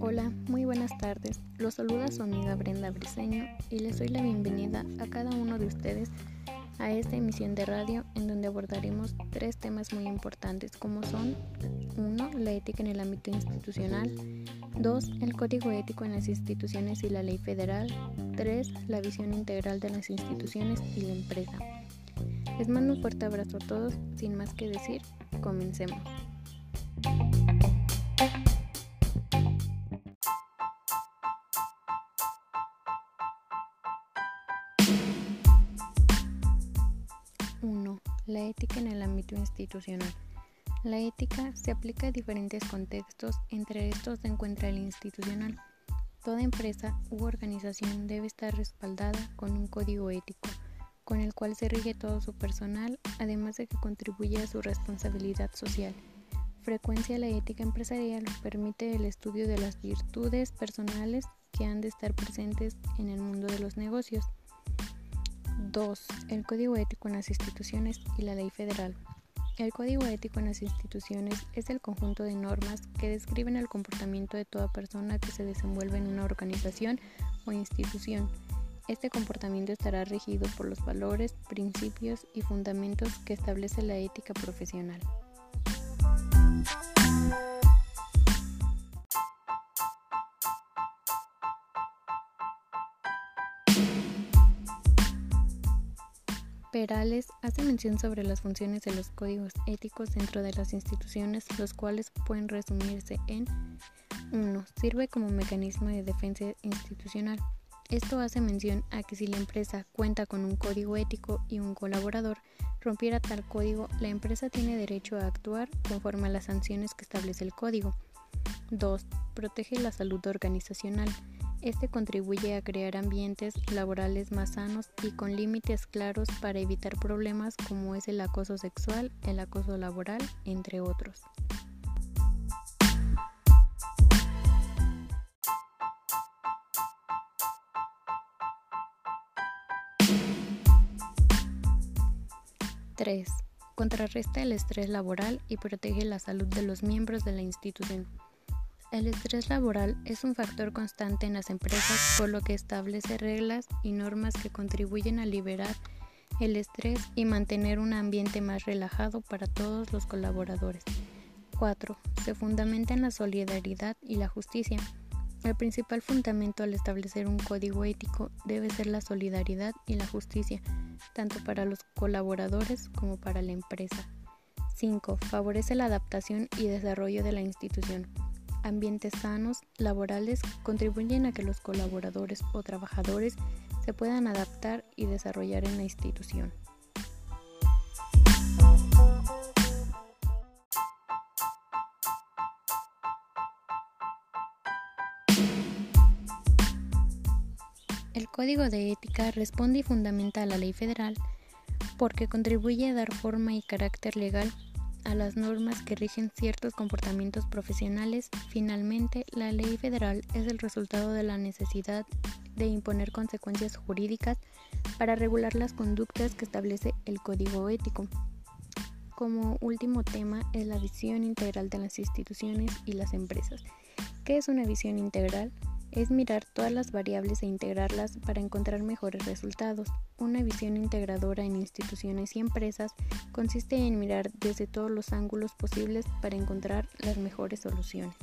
Hola, muy buenas tardes. Los saluda su amiga Brenda Briseño y les doy la bienvenida a cada uno de ustedes a esta emisión de radio en donde abordaremos tres temas muy importantes como son 1. La ética en el ámbito institucional 2. El código ético en las instituciones y la ley federal 3. La visión integral de las instituciones y la empresa. Les mando un fuerte abrazo a todos, sin más que decir, comencemos. La ética en el ámbito institucional. La ética se aplica a diferentes contextos, entre estos se encuentra el institucional. Toda empresa u organización debe estar respaldada con un código ético, con el cual se rige todo su personal, además de que contribuye a su responsabilidad social. Frecuencia la ética empresarial permite el estudio de las virtudes personales que han de estar presentes en el mundo de los negocios. 2. El Código Ético en las instituciones y la Ley Federal. El Código Ético en las instituciones es el conjunto de normas que describen el comportamiento de toda persona que se desenvuelve en una organización o institución. Este comportamiento estará regido por los valores, principios y fundamentos que establece la ética profesional. Perales hace mención sobre las funciones de los códigos éticos dentro de las instituciones, los cuales pueden resumirse en 1. Sirve como mecanismo de defensa institucional. Esto hace mención a que si la empresa cuenta con un código ético y un colaborador rompiera tal código, la empresa tiene derecho a actuar conforme a las sanciones que establece el código. 2. Protege la salud organizacional. Este contribuye a crear ambientes laborales más sanos y con límites claros para evitar problemas como es el acoso sexual, el acoso laboral, entre otros. Tres. Contrarresta el estrés laboral y protege la salud de los miembros de la institución. El estrés laboral es un factor constante en las empresas por lo que establece reglas y normas que contribuyen a liberar el estrés y mantener un ambiente más relajado para todos los colaboradores. 4. Se fundamenta en la solidaridad y la justicia. El principal fundamento al establecer un código ético debe ser la solidaridad y la justicia, tanto para los colaboradores como para la empresa. 5. Favorece la adaptación y desarrollo de la institución ambientes sanos laborales contribuyen a que los colaboradores o trabajadores se puedan adaptar y desarrollar en la institución. El Código de Ética responde y fundamenta a la ley federal porque contribuye a dar forma y carácter legal a las normas que rigen ciertos comportamientos profesionales, finalmente la ley federal es el resultado de la necesidad de imponer consecuencias jurídicas para regular las conductas que establece el código ético. Como último tema es la visión integral de las instituciones y las empresas. ¿Qué es una visión integral? Es mirar todas las variables e integrarlas para encontrar mejores resultados. Una visión integradora en instituciones y empresas consiste en mirar desde todos los ángulos posibles para encontrar las mejores soluciones.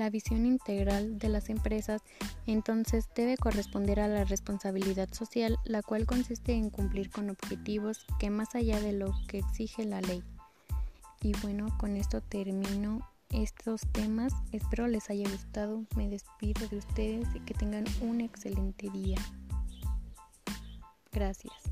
La visión integral de las empresas entonces debe corresponder a la responsabilidad social, la cual consiste en cumplir con objetivos que más allá de lo que exige la ley. Y bueno, con esto termino estos temas. Espero les haya gustado. Me despido de ustedes y que tengan un excelente día. Gracias.